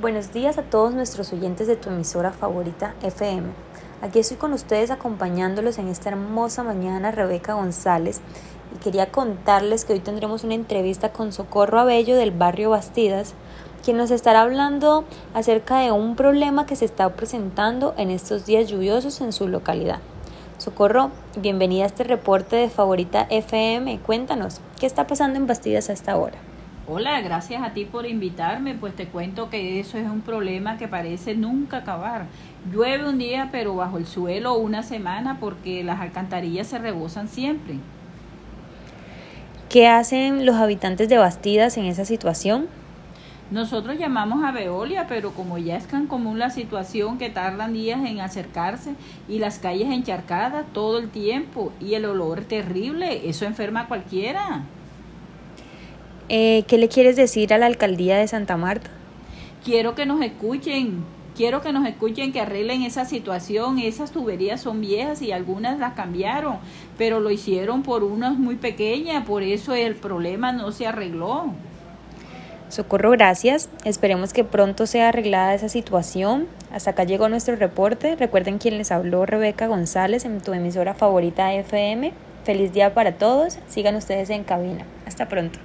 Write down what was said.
Buenos días a todos nuestros oyentes de tu emisora favorita FM. Aquí estoy con ustedes acompañándolos en esta hermosa mañana, Rebeca González, y quería contarles que hoy tendremos una entrevista con Socorro Abello del barrio Bastidas, quien nos estará hablando acerca de un problema que se está presentando en estos días lluviosos en su localidad. Socorro, bienvenida a este reporte de Favorita FM. Cuéntanos, ¿qué está pasando en Bastidas a esta hora? Hola, gracias a ti por invitarme, pues te cuento que eso es un problema que parece nunca acabar. Llueve un día, pero bajo el suelo una semana porque las alcantarillas se rebosan siempre. ¿Qué hacen los habitantes de Bastidas en esa situación? Nosotros llamamos a Veolia, pero como ya es tan común la situación que tardan días en acercarse y las calles encharcadas todo el tiempo y el olor terrible, eso enferma a cualquiera. Eh, ¿Qué le quieres decir a la alcaldía de Santa Marta? Quiero que nos escuchen, quiero que nos escuchen, que arreglen esa situación. Esas tuberías son viejas y algunas las cambiaron, pero lo hicieron por unas muy pequeñas, por eso el problema no se arregló. Socorro, gracias. Esperemos que pronto sea arreglada esa situación. Hasta acá llegó nuestro reporte. Recuerden quien les habló, Rebeca González, en tu emisora favorita FM. Feliz día para todos. Sigan ustedes en cabina. Hasta pronto.